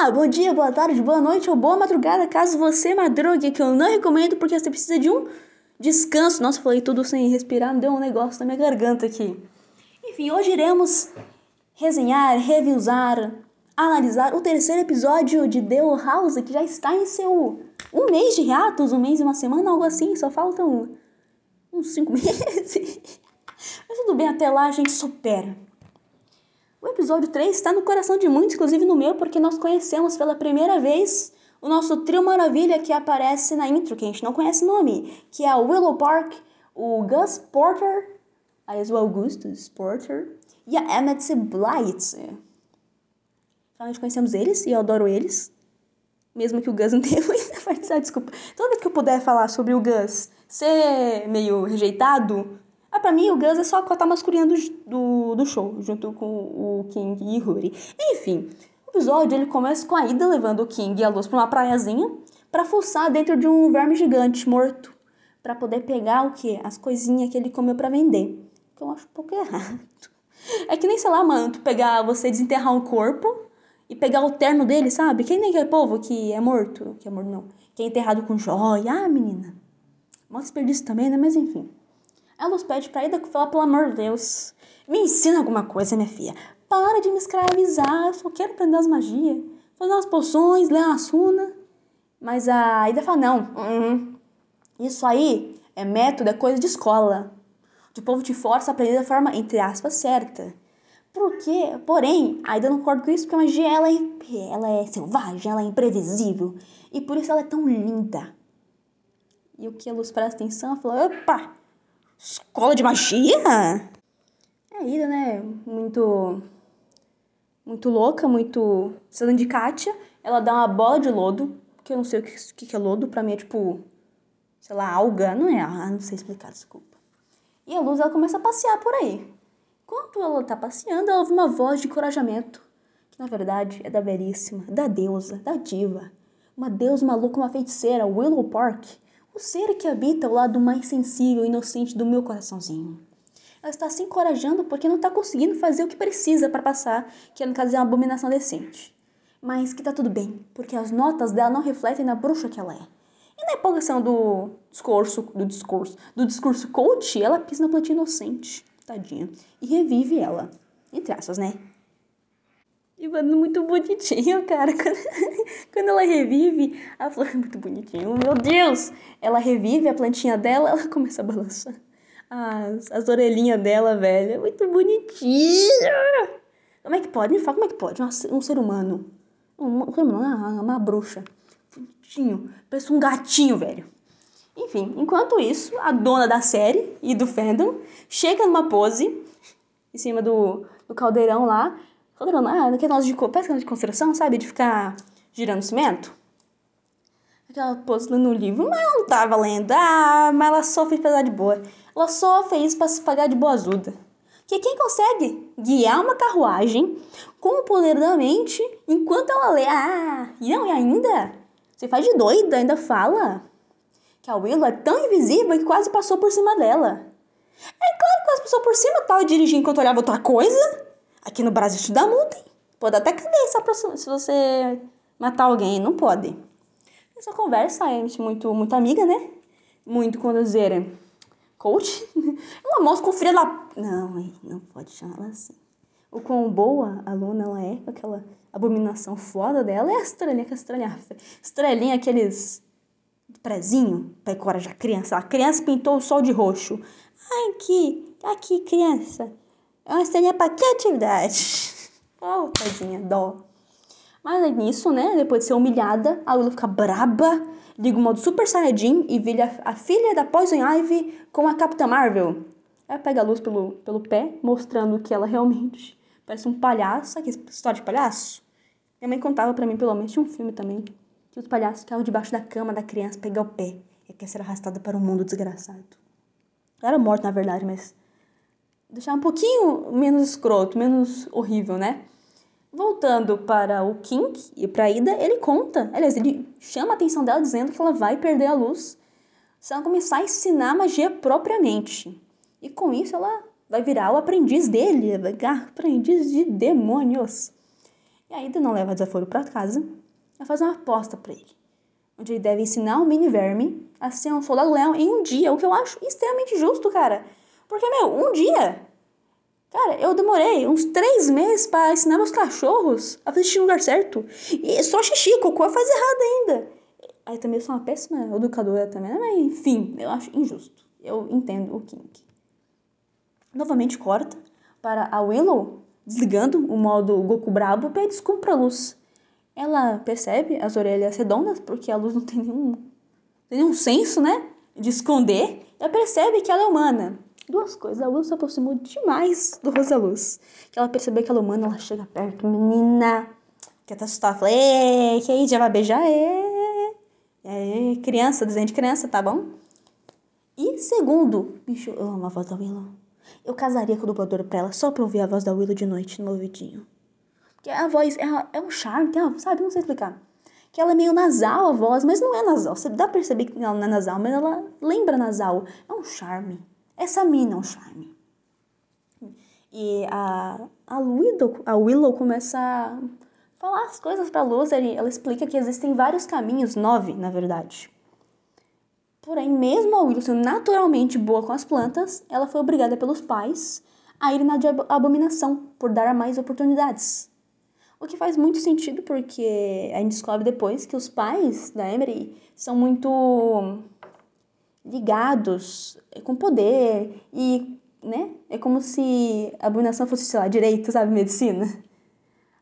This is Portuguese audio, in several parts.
Olá, bom dia, boa tarde, boa noite ou boa madrugada, caso você madrugue, que eu não recomendo porque você precisa de um descanso. Nossa, falei tudo sem respirar, deu um negócio na minha garganta aqui. Enfim, hoje iremos resenhar, revisar, analisar o terceiro episódio de The House, que já está em seu um mês de reatos, um mês e uma semana, algo assim, só faltam uns cinco meses. Mas tudo bem, até lá a gente supera. O episódio 3 está no coração de muitos, inclusive no meu, porque nós conhecemos pela primeira vez o nosso trio maravilha que aparece na intro, que a gente não conhece o nome, que é o Willow Park, o Gus Porter, aliás, o Augustus Porter, e a Emmett Blight. Finalmente conhecemos eles, e eu adoro eles. Mesmo que o Gus não tenha muita participação, desculpa. Toda vez que eu puder falar sobre o Gus ser meio rejeitado, ah, pra mim, o Gus é só a cota masculina do, do, do, show, junto com o King e Huri. Enfim, o episódio ele começa com a Ida levando o King e a Luz pra uma praiazinha pra fuçar dentro de um verme gigante morto. para poder pegar o quê? As coisinhas que ele comeu para vender. Que eu acho um pouco errado. É que nem, sei lá, mano, tu pegar, você desenterrar um corpo e pegar o terno dele, sabe? Quem nem aquele povo que é morto, que é morto não, que é enterrado com joia. Ah, menina. Mó desperdício também, né? Mas enfim. A Luz pede pra Ida falar, pelo amor de Deus, me ensina alguma coisa, minha filha. Para de me escravizar, eu só quero aprender as magias. Fazer umas poções, ler umas runas. Mas a Ida fala, não, uh isso aí é método, é coisa de escola. O povo te força a aprender da forma, entre aspas, certa. Por quê? Porém, a Ida não concorda com isso porque a magia ela é, ela é selvagem, ela é imprevisível. E por isso ela é tão linda. E o que a Luz presta atenção, ela fala, opa, Escola de magia? É ida, né? Muito. Muito louca, muito. Sendo de Kátia. Ela dá uma bola de lodo. Que eu não sei o que, que é lodo. Pra mim é tipo. Sei lá, alga. Não é? Ah, não sei explicar, desculpa. E a Luz ela começa a passear por aí. Enquanto ela tá passeando, ela ouve uma voz de encorajamento. Que na verdade é da belíssima, da deusa, da diva. Uma deusa maluca, uma feiticeira, Willow Park ser que habita o lado mais sensível e inocente do meu coraçãozinho. Ela está se encorajando porque não está conseguindo fazer o que precisa para passar, que no caso é uma abominação decente. Mas que tá tudo bem, porque as notas dela não refletem na bruxa que ela é. E na empolgação do discurso, do discurso, do discurso coach, ela pisa na plantinha inocente, tadinha, e revive ela. Entre aspas, né? E mano, muito bonitinho, cara. Quando, ela revive, a flor é muito bonitinho. Meu Deus! Ela revive a plantinha dela, ela começa a balançar. As, as orelhinhas dela, velho. É muito bonitinho. Como é que pode? Me fala, como é que pode? Um, um ser humano. Um, um ser humano, uma, uma bruxa. Bonitinho. Parece um gatinho, velho. Enfim, enquanto isso, a dona da série e do fandom chega numa pose em cima do, do caldeirão lá Caldeirão, ah, aquele negócio de, parece de construção, sabe? De ficar girando cimento. Aquela pose no livro, mas ela não tava lendo. Ah, mas ela só fez pra de boa. Ela só fez pra se pagar de boazuda. Que quem consegue guiar uma carruagem com o poder da mente enquanto ela lê. Ah, e não, e ainda? Você faz de doida, ainda fala que a Willow é tão invisível que quase passou por cima dela. É claro que quase passou por cima, tava dirigindo enquanto olhava outra coisa. Aqui no Brasil isso dá multa, hein? Pode até cadeia se você matar alguém, não pode. Essa conversa é muito, muito amiga, né? Muito, quando dizer, coach. Ela mostra com filha da... Não, não pode chamar ela assim. O quão boa aluna ela é, com aquela abominação foda dela, é a estrelinha, que a estrelinha, estrelinha, aqueles prezinho para encorajar a criança. A criança pintou o sol de roxo. Ai, aqui, aqui, criança. É uma estrelinha pra que atividade? Oh, tadinha, dó. Mas é nisso, né? Depois de ser humilhada, a Lula fica braba, liga o modo Super Saiyajin e vira a filha da Poison Ivy com a Capitã Marvel. Ela pega a luz pelo, pelo pé, mostrando que ela realmente parece um palhaço. Sabe que história de palhaço? Minha mãe contava para mim, pelo menos, tinha um filme também, que os palhaços ficavam debaixo da cama da criança, pegar o pé, e quer ser arrastada para um mundo desgraçado. Ela era morta, na verdade, mas deixar um pouquinho menos escroto, menos horrível, né? Voltando para o King e para a Ida, ele conta, aliás, ele chama a atenção dela dizendo que ela vai perder a luz se ela começar a ensinar magia propriamente. E com isso ela vai virar o aprendiz dele, aprendiz de demônios. E a Ida não leva desaforo para casa, ela faz uma aposta para ele, onde ele deve ensinar o mini verme a ser um soldado leão em um dia, o que eu acho extremamente justo, cara. Porque, meu, um dia. Cara, eu demorei uns três meses para ensinar meus cachorros a fazer xixi no lugar certo. E só xixi, cocô faz errado ainda. Aí também eu sou uma péssima educadora também, né? mas enfim, eu acho injusto. Eu entendo o King. Novamente corta para a Willow desligando o modo Goku brabo pede desculpa pra luz. Ela percebe as orelhas redondas, porque a luz não tem nenhum, tem nenhum senso, né? De esconder. Ela percebe que ela é humana. Duas coisas. A luz se aproximou demais do Rosa Luz. Que ela percebeu que ela humana, ela chega perto. Menina, que até assustar. Fala, que aí, já vai beijar? É. É, criança, desenho de criança, tá bom? E segundo, bicho, eu amo a voz da Willow. Eu casaria com a dubladora pra ela só pra ouvir a voz da Willow de noite no ouvidinho. Porque a voz é, é um charme, sabe? Não sei explicar. Que ela é meio nasal a voz, mas não é nasal. Você dá pra perceber que ela não é nasal, mas ela lembra nasal. É um charme. Essa mina é um charme. E a, a, Willow, a Willow começa a falar as coisas pra Luz. Ela explica que existem vários caminhos, nove, na verdade. Porém, mesmo a Willow sendo naturalmente boa com as plantas, ela foi obrigada pelos pais a ir na abominação por dar mais oportunidades. O que faz muito sentido porque a gente descobre depois que os pais da Emery são muito ligados com poder e, né, é como se a abominação fosse, sei lá, direito, sabe, medicina.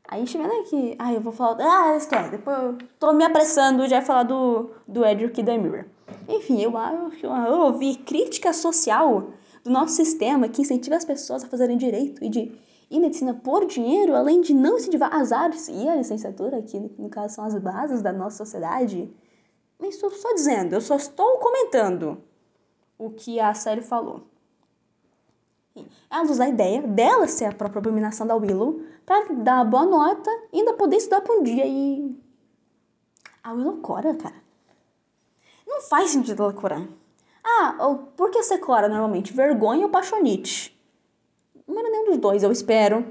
Aí a gente né, que, ah, eu vou falar, ah, esquece, depois eu tô me apressando já falar do, do Edric e da Mirror. Enfim, eu acho, eu ouvi crítica social do nosso sistema que incentiva as pessoas a fazerem direito e de e medicina por dinheiro, além de não incentivar as artes e a licenciatura, que no caso são as bases da nossa sociedade. Mas estou só dizendo, eu só estou comentando o que a série falou. Ela usa a ideia dela ser a própria abominação da Willow para dar uma boa nota e ainda poder estudar por um dia e. A Willow cora, cara. Não faz sentido ela corar. Ah, por que você cora normalmente? Vergonha ou paixonite? Não era nenhum dos dois, eu espero.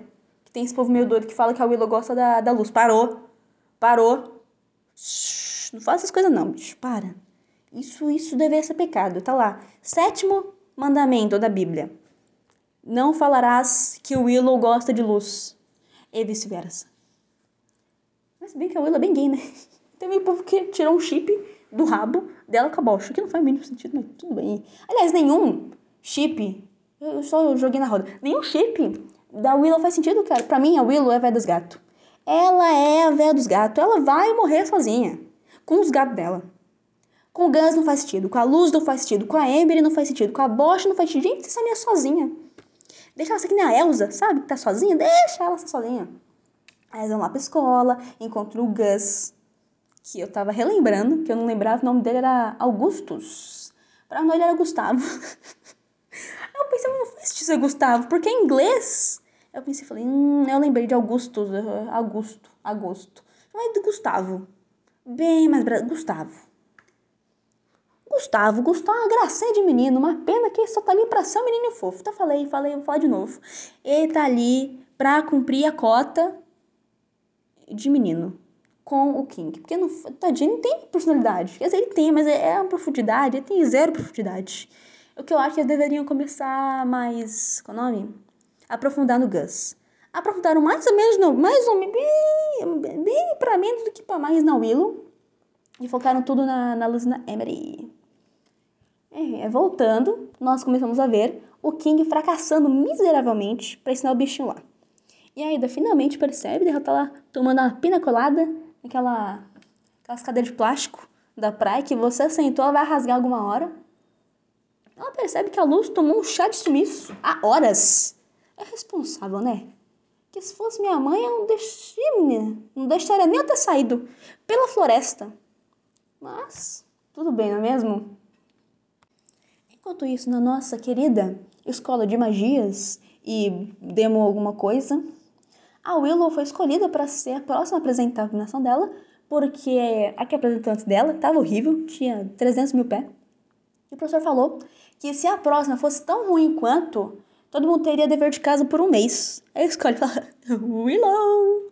Que tem esse povo meio doido que fala que a Willow gosta da, da luz. Parou. Parou. Shhh, não faz essas coisas não, bicho. Para. Isso, isso deveria ser pecado. Tá lá. Sétimo mandamento da Bíblia. Não falarás que o Willow gosta de luz. E vice-versa. Mas bem que a Willow é bem gay, né? Tem meio povo que tirou um chip do rabo dela com a bocha, que não faz o mínimo sentido, mas tudo bem. Aliás, nenhum chip eu só joguei na roda. Nenhum chip da Willow faz sentido, cara. Pra mim, a Willow é velha dos gatos. Ela é a velha dos gatos. Ela vai morrer sozinha. Com os gatos dela. Com o Gus não faz sentido. Com a Luz não faz sentido. Com a Ember não faz sentido. Com a Bosch não faz sentido. Gente, essa minha sozinha. Deixa ela ser que nem a Elsa, sabe? Que tá sozinha. Deixa ela ser sozinha. Aí eles vão lá pra escola. Encontram o Gus. Que eu tava relembrando. Que eu não lembrava. O nome dele era Augustus. Pra nós ele era Gustavo. Eu pensei, não faz sentido Gustavo, porque em inglês. Eu pensei, falei, hum, eu lembrei de Augusto, Augusto, Agosto. Mas de Gustavo. Bem mais. Gustavo. Gustavo, Gustavo é uma gracinha de menino, uma pena que só tá ali pra ser um menino fofo. Então falei, falei, vou falar de novo. Ele tá ali pra cumprir a cota de menino com o King. Porque, não, tadinho, não tem personalidade. Quer dizer, ele tem, mas é, é uma profundidade, ele tem zero profundidade. O que eu acho que eles deveriam começar mais. Qual o nome? Aprofundar no Gus. Aprofundaram mais ou menos no. Mais ou menos. Bem, bem pra menos do que pra mais na Willow. E focaram tudo na, na Luzina Emery. É, é, voltando, nós começamos a ver o King fracassando miseravelmente pra ensinar o bichinho lá. E a Ida finalmente percebe, ela tá lá tomando uma pina colada, aquela, aquelas cadeiras de plástico da praia que você sentou, ela vai rasgar alguma hora. Ela percebe que a Luz tomou um chá de sumiço há horas. É responsável, né? Que se fosse minha mãe, eu não deixaria, não deixaria nem eu ter saído pela floresta. Mas, tudo bem, não é mesmo? Enquanto isso, na nossa querida escola de magias e demo alguma coisa, a Willow foi escolhida para ser a próxima apresentação dela, porque a que apresentou antes dela estava horrível, tinha 300 mil pés. E o professor falou que se a próxima fosse tão ruim quanto, todo mundo teria dever de casa por um mês. Aí escolhe fala, Willow!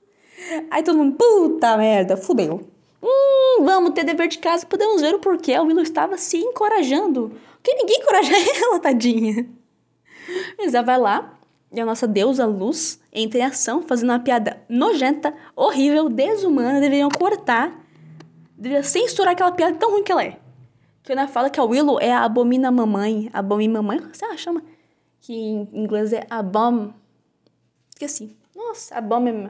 Aí todo mundo, puta merda, fudeu. Hum, vamos ter dever de casa, podemos ver o porquê a Willow estava se encorajando. Porque ninguém encoraja ela, tadinha. Mas ela vai lá, e a nossa deusa Luz entra em ação, fazendo uma piada nojenta, horrível, desumana, deveriam cortar. Deveria censurar aquela piada tão ruim que ela é. Que ela fala que a Willow é a abomina mamãe. Abomina mamãe? Como você chama? Que em inglês é abom... Esqueci. Nossa, abomin...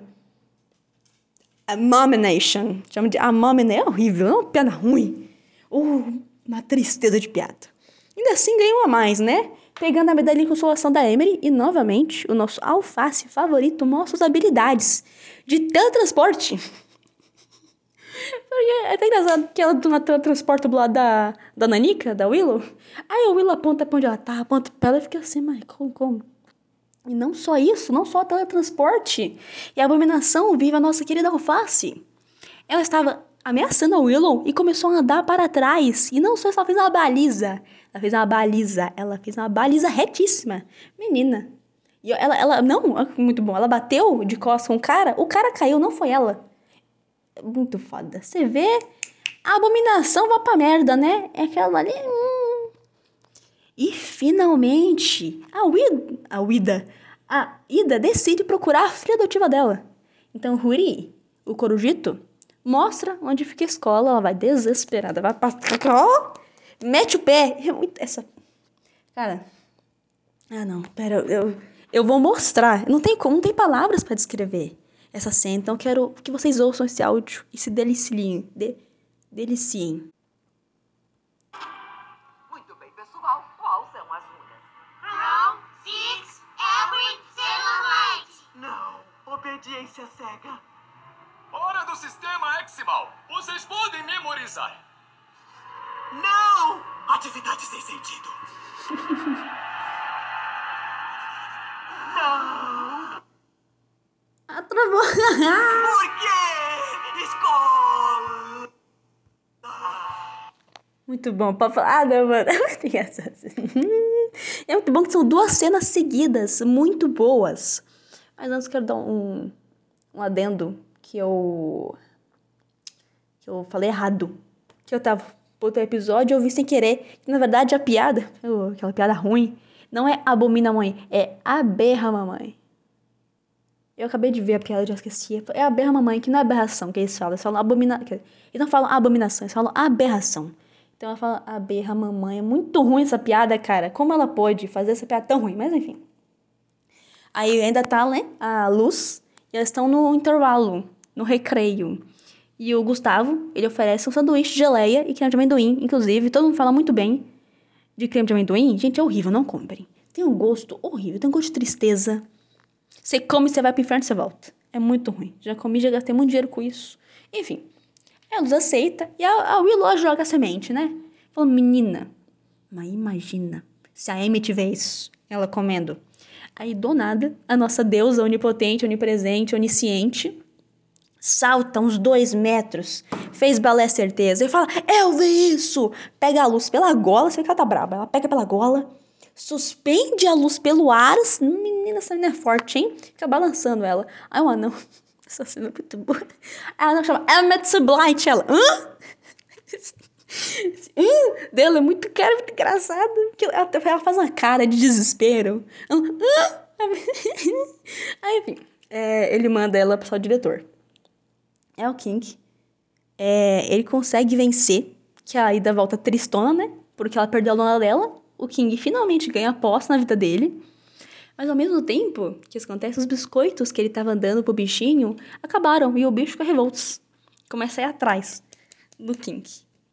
Abomination. Chama de abomination. É horrível, é uma piada ruim. Uma tristeza de piada. Ainda assim ganhou a mais, né? Pegando a medalha de consolação da Emery e, novamente, o nosso alface favorito mostra suas habilidades de teletransporte. É até engraçado que ela do teletransporta do lado da, da Nanica, da Willow. Aí a Willow aponta pra onde ela tá, aponta pra ela e fica assim, mas como, como? E não só isso, não só teletransporte. E a abominação vive a nossa querida alface. Ela estava ameaçando a Willow e começou a andar para trás. E não só ela fez uma baliza, ela fez uma baliza, ela fez uma baliza retíssima. Menina. E ela, ela, não, muito bom, ela bateu de costas com o cara, o cara caiu, não foi ela. Muito foda. Você vê, a abominação vai pra merda, né? É aquela ali. Hum. E finalmente, a Wida, a Wida, a Ida decide procurar a filha adotiva dela. Então, Ruri, o Corujito, mostra onde fica a escola, ela vai desesperada, vai oh, mete o pé, essa, cara, ah não, pera, eu, eu vou mostrar, não tem não tem palavras para descrever essa cena, então eu quero que vocês ouçam esse áudio e se deliciem, de, deliciem. Muito bem, pessoal, qual são as runas? Round, six, every, seven, Não, obediência cega. Hora do sistema Eximal. Vocês podem memorizar. Não! Atividade sem sentido. Não! Por quê? Escola! Muito bom, pode falar. Ah, não, mano. É muito bom que são duas cenas seguidas, muito boas. Mas antes quero dar um, um adendo que eu. que eu falei errado. Que eu tava outro episódio eu vi sem querer. Que na verdade a piada, aquela piada ruim, não é abomina mãe, é aberra mamãe. Eu acabei de ver a piada já esqueci. É aberra mamãe, que não é aberração que eles falam. Eles falam abominação. Eles não falam abominação, eles falam aberração. Então ela fala aberra mamãe. É muito ruim essa piada, cara. Como ela pode fazer essa piada tão ruim? Mas enfim. Aí ainda tá, né? A luz. E elas estão no intervalo no recreio. E o Gustavo, ele oferece um sanduíche de geleia e creme de amendoim, inclusive. Todo mundo fala muito bem de creme de amendoim. Gente, é horrível, não comprem. Tem um gosto horrível, tem um gosto de tristeza. Você come, você vai pro inferno você volta. É muito ruim. Já comi, já gastei muito dinheiro com isso. Enfim, a Luz aceita e a, a Willow joga a semente, né? Falou, menina, mas imagina se a Amy tiver isso, ela comendo. Aí, do nada, a nossa deusa onipotente, onipresente, onisciente, salta uns dois metros, fez balé certeza, e fala, eu vi isso! Pega a luz pela gola, vê que ela tá brava, ela pega pela gola, suspende a luz pelo ar, menina, essa menina é forte, hein? Fica balançando ela. Aí o anão, essa cena é muito boa, ela chama Emmet Sublight, ela, hã? hum, dela é muito cara, muito engraçado, ela, ela faz uma cara de desespero. Ela? Aí, enfim, é, ele manda ela para o diretor é o King. É, ele consegue vencer, que a Ida volta tristona, né? Porque ela perdeu a dona dela. O King finalmente ganha posse na vida dele. Mas ao mesmo tempo que isso acontece, os biscoitos que ele estava dando pro bichinho acabaram e o bicho fica revolto. Começa a ir atrás do King.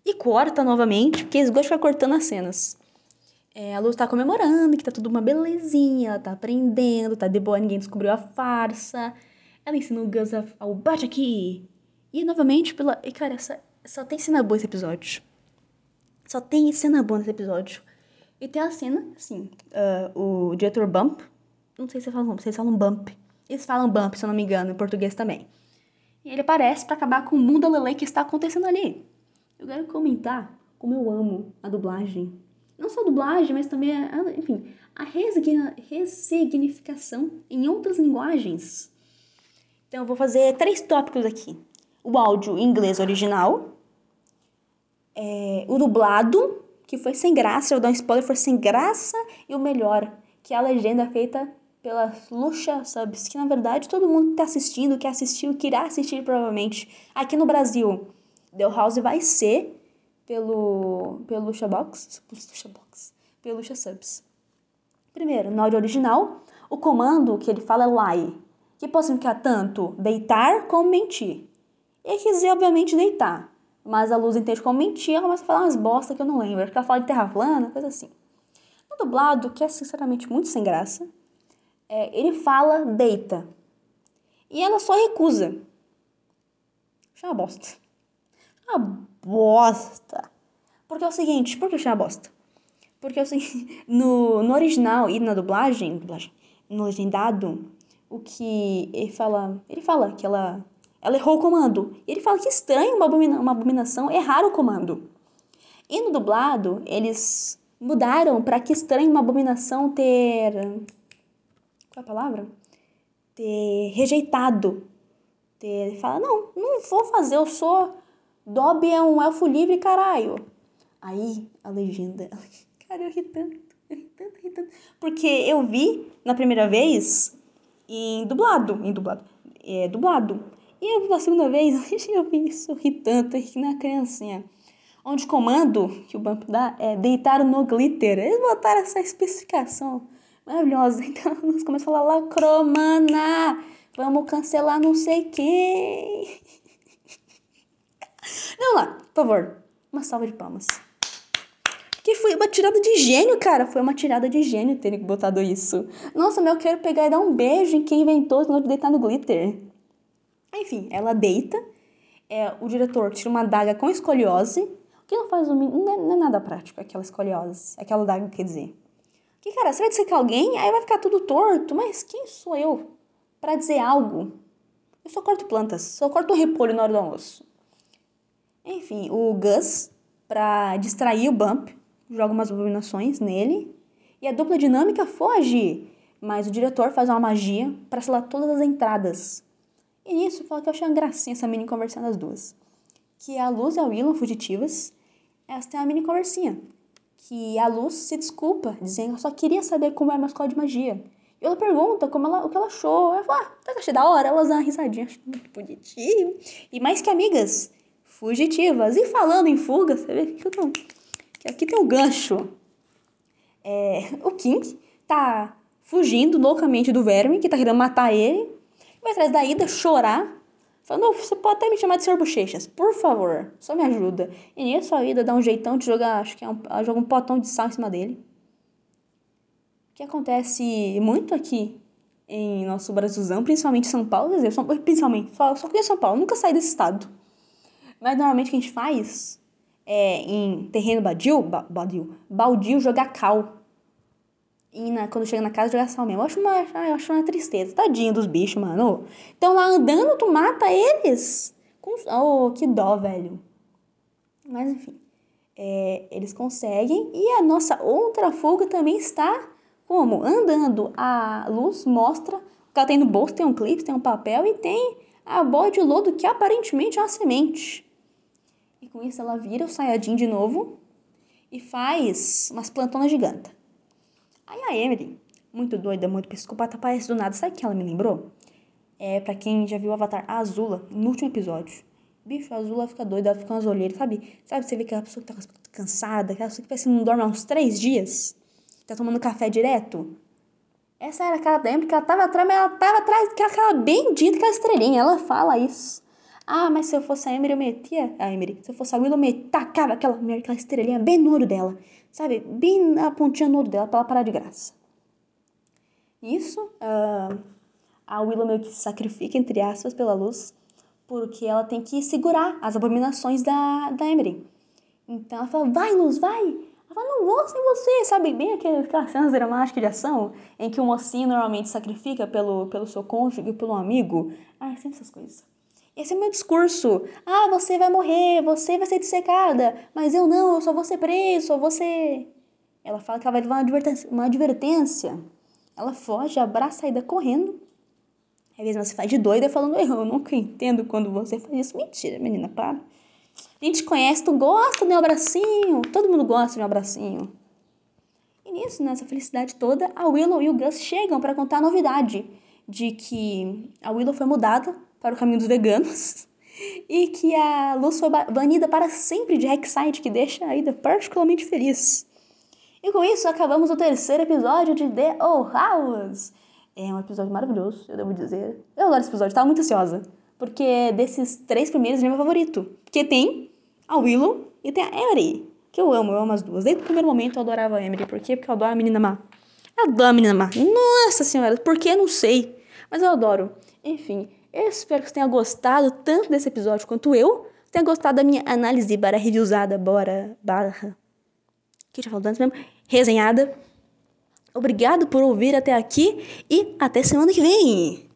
E corta novamente, porque eles gostam ficar cortando as cenas. É, a Luz tá comemorando, que tá tudo uma belezinha, ela tá aprendendo, tá de boa, ninguém descobriu a farsa. Ela ensina o Gus ao bate aqui, e novamente, pela. E cara, essa... só tem cena boa esse episódio. Só tem cena boa nesse episódio. E tem a cena, assim, uh, o diretor Bump. Não sei se vocês falam, vocês falam Bump. Eles falam Bump, se eu não me engano, em português também. E ele aparece para acabar com o mundo lelê que está acontecendo ali. Eu quero comentar como eu amo a dublagem. Não só a dublagem, mas também, a, enfim, a ressignificação em outras linguagens Então eu vou fazer três tópicos aqui. O áudio em inglês original, é, o dublado, que foi sem graça, eu vou dar um spoiler, foi sem graça, e o melhor, que é a legenda feita pela Lucha Subs, que na verdade todo mundo que tá assistindo, que assistiu, que irá assistir provavelmente. Aqui no Brasil, The House vai ser pelo, pelo Lucha Box, Lucha Box, pelo Lucha Subs. Primeiro, no áudio original, o comando que ele fala é lie, que pode significar tanto deitar como mentir. Ele quer dizer, obviamente, deitar, mas a luz entende como mentir, ela começa a falar umas bosta que eu não lembro, acho que ela fala de terra plana, coisa assim. No dublado, que é sinceramente muito sem graça, é, ele fala deita. E ela só recusa. Achei uma bosta. Uma bosta. Porque é o seguinte, por que achei uma bosta? Porque é o seguinte, no, no original e na dublagem, dublagem, no legendado, o que ele fala, ele fala que ela, ela errou o comando. E ele fala que estranho uma, abomina, uma abominação errar o comando. E no dublado, eles mudaram para que estranho uma abominação ter qual é a palavra? Ter rejeitado. Ter, ele fala, não, não vou fazer, eu sou. Dobby é um elfo livre, caralho. Aí, a legenda. Cara, eu ri tanto, eu ri tanto, ri tanto. Porque eu vi na primeira vez em dublado. Em dublado. É, dublado. E eu na segunda vez, eu vi isso, ri tanto, ri na criancinha. Onde o comando que o Bump dá é deitar no glitter. Eles botaram essa especificação maravilhosa. Então eles começam a falar lacromana, vamos cancelar não sei quem. Não lá, por favor, uma salva de palmas. Que foi uma tirada de gênio, cara. Foi uma tirada de gênio terem botado isso. Nossa, meu, eu quero pegar e dar um beijo em quem inventou de deitar no glitter. Enfim, ela deita. É, o diretor tira uma daga com escoliose. O que não faz o não é, não é nada prático, aquela escoliose. Aquela daga, quer dizer. Que, cara, você vai que alguém, aí vai ficar tudo torto. Mas quem sou eu para dizer algo? Eu só corto plantas, só corto um repolho na hora do almoço. Enfim, o Gus, pra distrair o Bump, joga umas abominações nele. E a dupla dinâmica foge. Mas o diretor faz uma magia para selar todas as entradas. E nisso, fala que eu achei uma gracinha essa mini conversando das duas. Que a Luz e a Willam fugitivas, elas têm uma mini conversinha que a Luz se desculpa, dizendo que só queria saber como era uma escola de magia. E ela pergunta como ela, o que ela achou. Ela fala, ah, achei da hora. Elas dão uma risadinha, acho muito bonitinho. E mais que amigas, fugitivas. E falando em fuga, você vê que, tô, que aqui tem um gancho. É, o King tá fugindo loucamente do verme, que tá querendo matar ele. Vai atrás da Ida chorar Falando, você pode até me chamar de Sr. Bochechas, por favor, só me ajuda. E nisso a Ida dá um jeitão de jogar, acho que é um, ela joga um potão de sal em cima dele. Que acontece muito aqui em nosso Brasilzão, principalmente São Paulo, quer dizer, principalmente, só, só conheço São Paulo, nunca saí desse estado. Mas normalmente o que a gente faz é em terreno badio, ba, badio, baldio jogar cal e na, quando chega na casa jogar sal mesmo. Eu acho uma, eu acho uma tristeza. Tadinho dos bichos, mano. Então lá andando, tu mata eles. Com, oh, que dó, velho. Mas enfim. É, eles conseguem. E a nossa outra fuga também está como? Andando. A luz mostra que ela tem no bolso, tem um clipe, tem um papel e tem a bola de lodo que aparentemente é uma semente. E com isso ela vira o Sayajin de novo e faz umas plantonas gigantes. Aí a Emily, muito doida, muito psicopata, aparece do nada. Sabe o que ela me lembrou? É, pra quem já viu o Avatar, a Azula, no último episódio. Bicho, a Azula fica doida, ela fica com as olheiras, sabe? Sabe, você vê aquela pessoa que tá cansada, aquela pessoa que parece que não dorme há uns três dias, tá tomando café direto. Essa era aquela da Emily, que ela tava atrás, mas ela tava atrás daquela bendita, aquela estrelinha. Ela fala isso. Ah, mas se eu fosse a Emily, eu metia. A Emily, se eu fosse a Willow, eu metia, tacava aquela, aquela estrelinha bem no olho dela sabe, bem na pontinha no olho dela para ela parar de graça. Isso, uh, a Willow meio que se sacrifica, entre aspas, pela luz, porque ela tem que segurar as abominações da, da Emery. Então ela fala, vai luz, vai! Ela fala, não vou sem você, sabe? Bem aquelas cenas dramáticas de ação em que o mocinho normalmente sacrifica pelo, pelo seu cônjuge, pelo amigo. Ah, sempre essas coisas. Esse é o meu discurso. Ah, você vai morrer, você vai ser dissecada, mas eu não, eu só vou ser preso, só vou ser... Ela fala que ela vai levar uma advertência. Uma advertência. Ela foge, abraça a Ida correndo. Às vezes você faz de doida falando, eu nunca entendo quando você faz isso. Mentira, menina, para. A gente conhece, tu gosta do meu abracinho. Todo mundo gosta do meu abracinho. E nisso, nessa felicidade toda, a Willow e o Gus chegam para contar a novidade de que a Willow foi mudada para o caminho dos veganos e que a Luz foi banida para sempre de Hexside, que deixa a Ida particularmente feliz. E com isso, acabamos o terceiro episódio de The Old House. É um episódio maravilhoso, eu devo dizer. Eu adoro esse episódio, tava muito ansiosa. Porque desses três primeiros, ele é meu favorito. Porque tem a Willow e tem a Emery, que eu amo, eu amo as duas. Desde o primeiro momento eu adorava a Emery. Por quê? Porque eu adoro a menina má. Eu adoro a menina má. Nossa senhora, por que? Não sei. Mas eu adoro. Enfim, eu espero que você tenha gostado tanto desse episódio quanto eu. Tenha gostado da minha análise barra reviewzada, bora, barra... Que já falou antes mesmo? Resenhada. Obrigado por ouvir até aqui e até semana que vem!